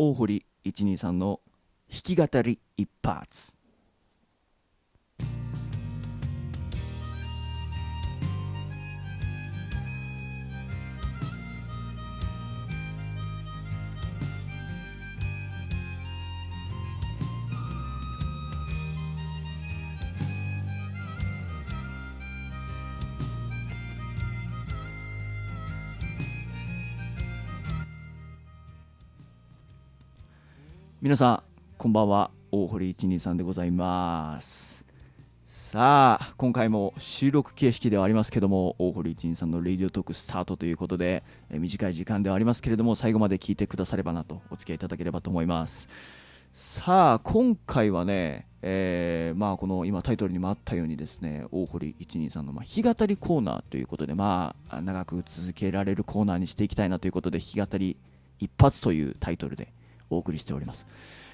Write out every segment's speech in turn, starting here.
大堀123の弾き語り一発。皆さんこんばんは。大堀123でございます。さあ今回も収録形式ではありますけども大堀123のレディオトークスタートということでえ短い時間ではありますけれども最後まで聞いてくださればなとお付き合いいただければと思います。さあ今回はね、えーまあ、この今タイトルにもあったようにですね大堀123のまあ弾き語りコーナーということで、まあ、長く続けられるコーナーにしていきたいなということで弾き語り一発というタイトルでお送りしております。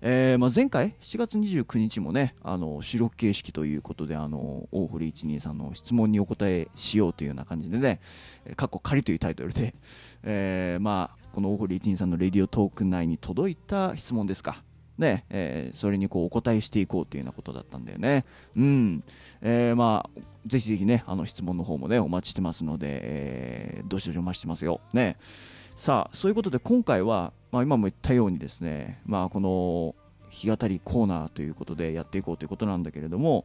えーまあ、前回7月29日もねあの収録形式ということであの大堀123の質問にお答えしようというような感じでね「かっこ仮」というタイトルで、えーまあ、この大堀123のレディオトーク内に届いた質問ですかねえー、それにこうお答えしていこうというようなことだったんだよね。うん。えー、まあ、ぜひぜひね、あの質問の方もね、お待ちしてますので、えー、どしどしお待ちしてますよ。ね。さあ、そういうことで今回は、まあ、今も言ったようにですね、まあ、この日当たりコーナーということでやっていこうということなんだけれども、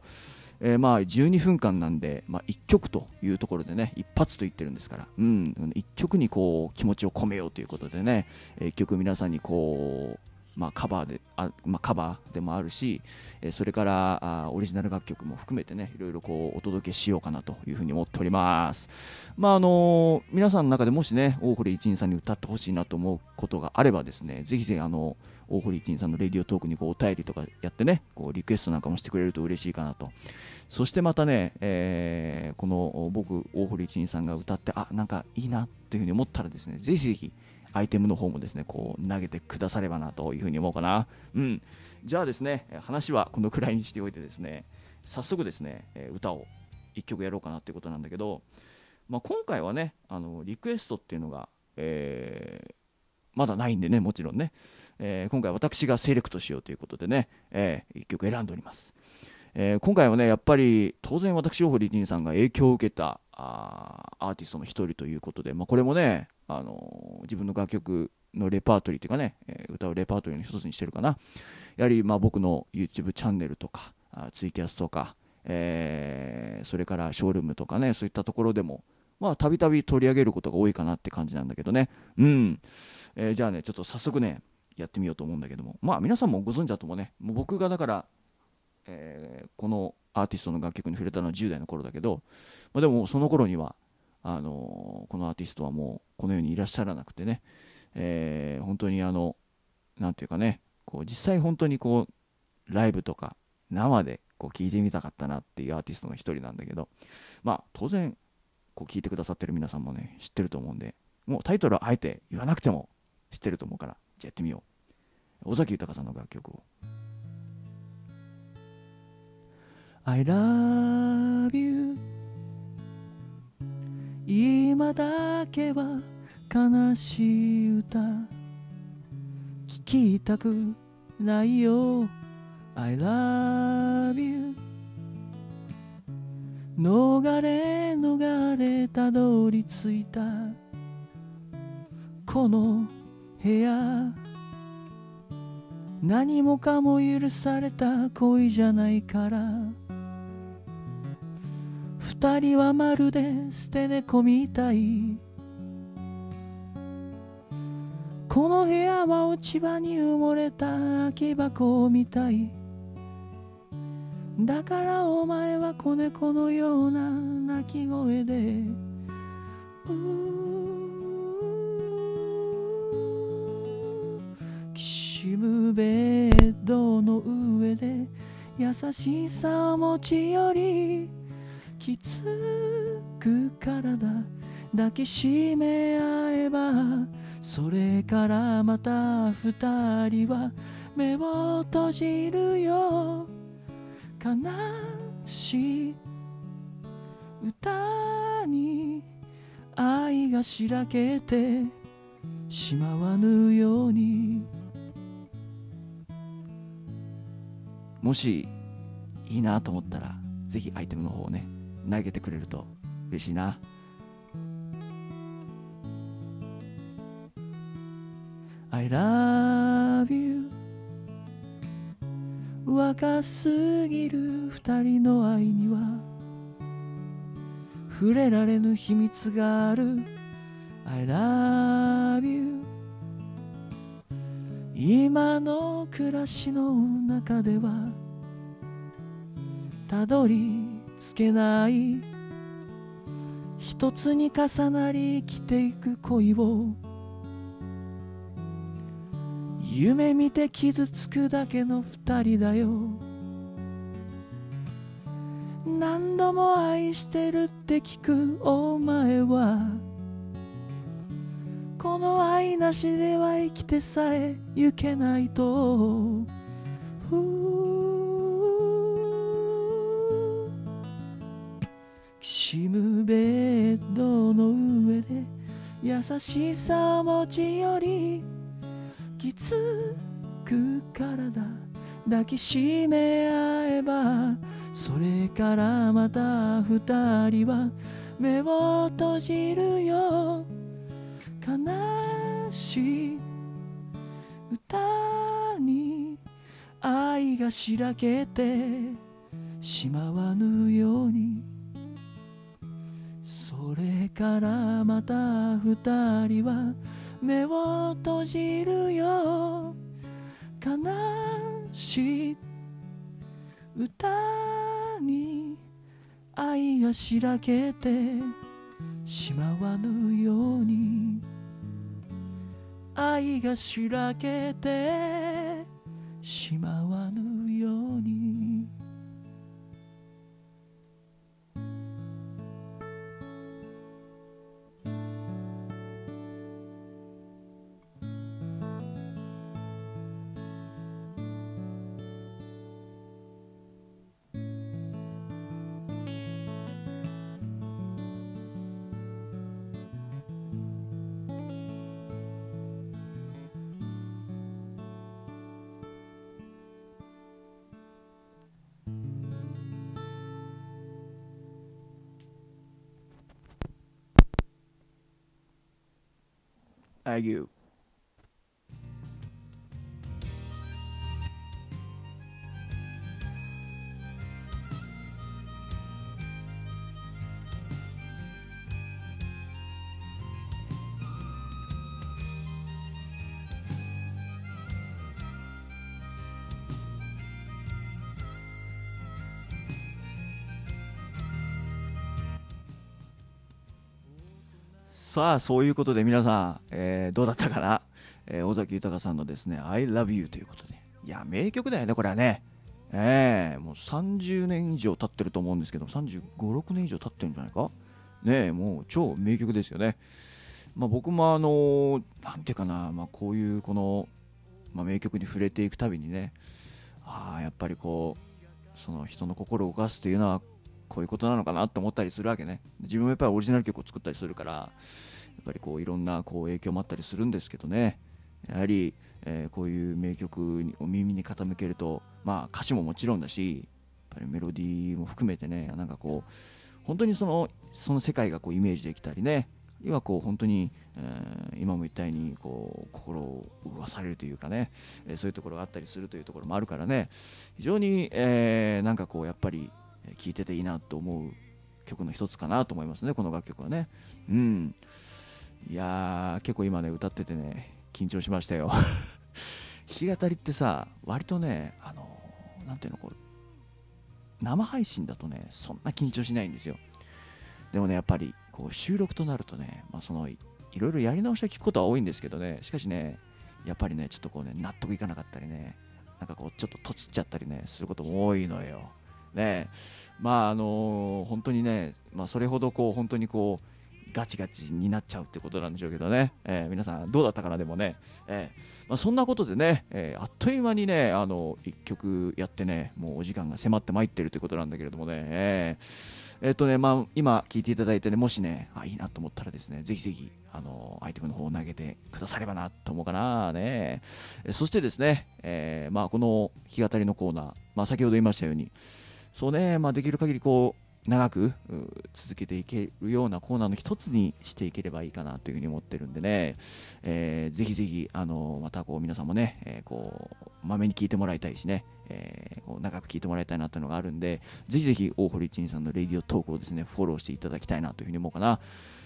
えー、まあ12分間なんで、まあ、1曲というところでね一発と言ってるんですから、うん、1曲にこう気持ちを込めようということでね1曲皆さんにこうまあ、カバーであ、まあ、カバーでもあるし、えそれからあオリジナル楽曲も含めてねいろいろこうお届けしようかなというふうに思っております、まああのー、皆さんの中でもしね大堀一人さんに歌ってほしいなと思うことがあればですねぜひぜひあの大堀一人さんのレディオトークにこうお便りとかやってねこうリクエストなんかもしてくれると嬉しいかなと。そしてまたね、えー、この僕大堀一人さんが歌ってあなんかいいなというふうに思ったらですねぜひぜひアイテムの方もですねこう投げてくださればなというふうに思うかな。うん、じゃあですね話はこのくらいにしておいてですね早速ですね歌を1曲やろうかなということなんだけど、まあ、今回はねあのリクエストっていうのが、えー、まだないんでねもちろんね、えー、今回私がセレクトしようということでね、えー、1曲選んでおります。えー、今回はねやっぱり当然私大堀仁さんが影響を受けたあアーティストの一人ということで、まあ、これもね、あの、自分の楽曲のレパートリーというかね、え、歌うレパートリーの一つにしてるかな。やはりまあ僕の YouTube チャンネルとかあツイキャスとか、えー、それからショールームとかねそういったところでもまあたびたび取り上げることが多いかなって感じなんだけどね。うん、えー、じゃあねちょっと早速ねやってみようと思うんだけども。まあ皆さんもご存知だと思うねもう僕がだからえー、このアーティストの楽曲に触れたのは10代の頃だけど、まあ、でもその頃にはあのー、このアーティストはもうこの世にいらっしゃらなくてね、えー、本当にあのなんていうかねこう実際本当にこうライブとか生でこう聞いてみたかったなっていうアーティストの一人なんだけどまあ当然こう聞いてくださってる皆さんもね知ってると思うんでもうタイトルはあえて言わなくても知ってると思うからじゃあやってみよう。尾崎豊さんの楽曲を。I love you. 今だけは悲しい歌。聞きたくないよ。I love you. 逃れ逃れたどり着いた。この部屋。何もかも許された恋じゃないから。二人はまるで捨て猫みたい。この部屋は落ち葉に埋もれた空き箱みたい。だからお前は子猫のような鳴き声できしむベッドの上で優しさを持ち寄りきつく体抱きしめ合えばそれからまた二人は目を閉じるよ。悲しい歌に愛がしらけてしまわぬように。もしいいなと思ったらぜひアイテムの方をね。投げてくれると嬉しいな。I love you. 若すぎる二人の愛には触れられぬ秘密がある。I love you. 今の暮らしの中ではたどり着けない。一つに重なり生きていく恋を。夢見て傷つくだけの二人だよ。何度も愛してるって聞くお前は。この愛なしでは生きてさえ行けないと。きしむベッドの上で優しさ持ち寄りきつく体抱きしめ合えばそれからまた二人は目を閉じるよ悲しい歌に愛がしらけてしまわぬように。それからまた二人は目を閉じるよ。悲しい歌に愛がしらけてしまわぬように。愛がしらけてしまあさあそういうことで皆さん、えーどうだったかな、えー尾崎豊さんのですね「I love you」ということで。いや名曲だよねこれはね。ええもう30年以上経ってると思うんですけど3 5 6年以上経ってるんじゃないか？ねえもう超名曲ですよね。まあ、僕もあのなんていうかな、まあ、こういうこの、まあ、名曲に触れていくたびにねああやっぱりこうその人の心を動かすというのはこういうことなのかなと思ったりするわけね。自分もやっぱりオリジナル曲を作ったりするからやっぱりこういろんなこう影響もあったりするんですけどね。やはり、えーこういう名曲を耳に傾けると、まあ、歌詞ももちろんだしやっぱりメロディーも含めてねなんかこう本当にそのその世界がこうイメージできたりね。今こう本当に、えー今も言ったようにこう心を動かされるというかね、えーそういうところがあったりするというところもあるからね。非常に、えーなんかこうやっぱり聴いてていいなと思う曲の一つかなと思いますねこの楽曲はね。うん。いやー結構今ね歌っててね緊張しましたよ。弾き語りってさ割とねあのなんていうのこう生配信だとねそんな緊張しないんですよ。でもねやっぱりこう収録となるとね、まあ、そのいいろいろやり直しを聞くことは多いんですけどね。しかしねやっぱりねちょっとこうね納得いかなかったりねなんかこうちょっととちっちゃったりねすることも多いのよ。ね。まああの本当にね、まあ、それほどこう本当にこうガチガチになっちゃうってことなんでしょうけどね、えー皆さんどうだったかなでもね、えーまあ、そんなことでね、えーあっという間にねあの1曲やってねもうお時間が迫ってまいってるということなんだけれどもね、ええっとね、まあ、今聞いていただいてね、もしね、あ、いいなと思ったらですね、ぜひぜひ、あの、アイテムの方を投げてくださればなと思うかなね。そしてですね、え、まあ、この弾き語りのコーナー、まあ、先ほど言いましたように、そうね、まあ、できる限りこう、長く続けていけるようなコーナーの一つにしていければいいかなというふうに思ってるんでね、えー、ぜひぜひ、あのまたこう皆さんもね、えー、こう、まめに聞いてもらいたいしね、えー、長く聞いてもらいたいなというのがあるんで、ぜひぜひ大堀一二さんの Radiotalk をですね、フォローしていただきたいなというふうに思うかな。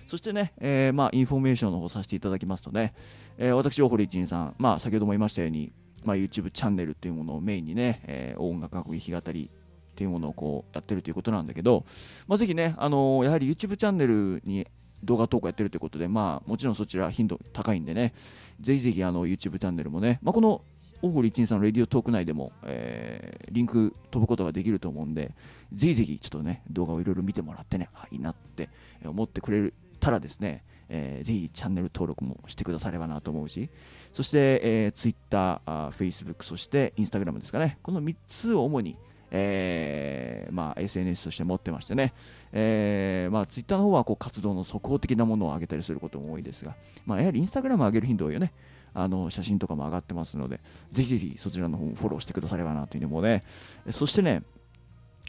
そしてね、えー、まあ、インフォメーションの方させていただきますとね、えー、私、大堀一二さん、まあ、先ほども言いましたように、まあ、YouTube チャンネルというものをメインにね、えー、音楽学校弾き語りっていうものをこうやってるということなんだけど、まあ、ぜひね、あのー、やはり YouTube チャンネルに動画投稿やってるということで、まあ、もちろんそちら頻度高いんでね、ぜひぜひあの YouTube チャンネルもね、まあ、この大堀一さんのレディオトーク内でも、えー、リンク飛ぶことができると思うんで、ぜひぜひちょっとね、動画をいろいろ見てもらってね、あいいなって思ってくれたらですね、えー、ぜひチャンネル登録もしてくださればなと思うし、そして、えー、Twitter、Facebook、そして Instagram ですかね、この3つを主に、えー、まあ、SNS として持ってましてね、えーまあ、ツイッターの方はこう活動の速報的なものを上げたりすることも多いですが、まあ、やはりインスタグラム上げる頻度多いよね。あの写真とかも上がってますので、ぜひぜひそちらの方もフォローしてくださればなというのもね、そしてね、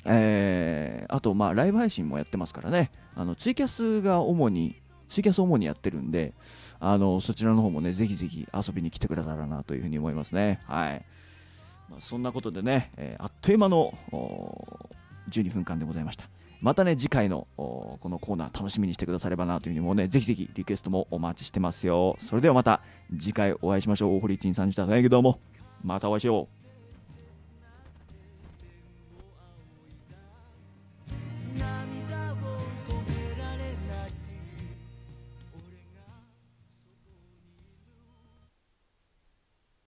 えー、あと、まあ、ライブ配信もやってますからね、あのツイキャスが主に、ツイキャス主にやってるんで、あのそちらの方もね、ぜひぜひ遊びに来てくれたらなというふうに思いますね。はい。まあ、そんなことでね、えー、あっという間の12分間でございました。またね、次回のこのコーナー楽しみにしてくださればなというふうにもうね、ぜひぜひリクエストもお待ちしてますよ。それではまた次回お会いしましょう。大堀一さんでした。どうも。またお会いしよう。